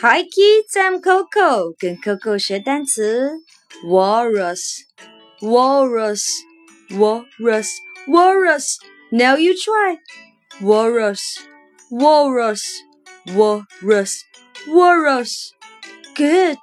Hi kids, I'm Coco，跟 Coco 学单词。Walrus, walrus, walrus, walrus. Now you try. Walrus, walrus, walrus, walrus. Good.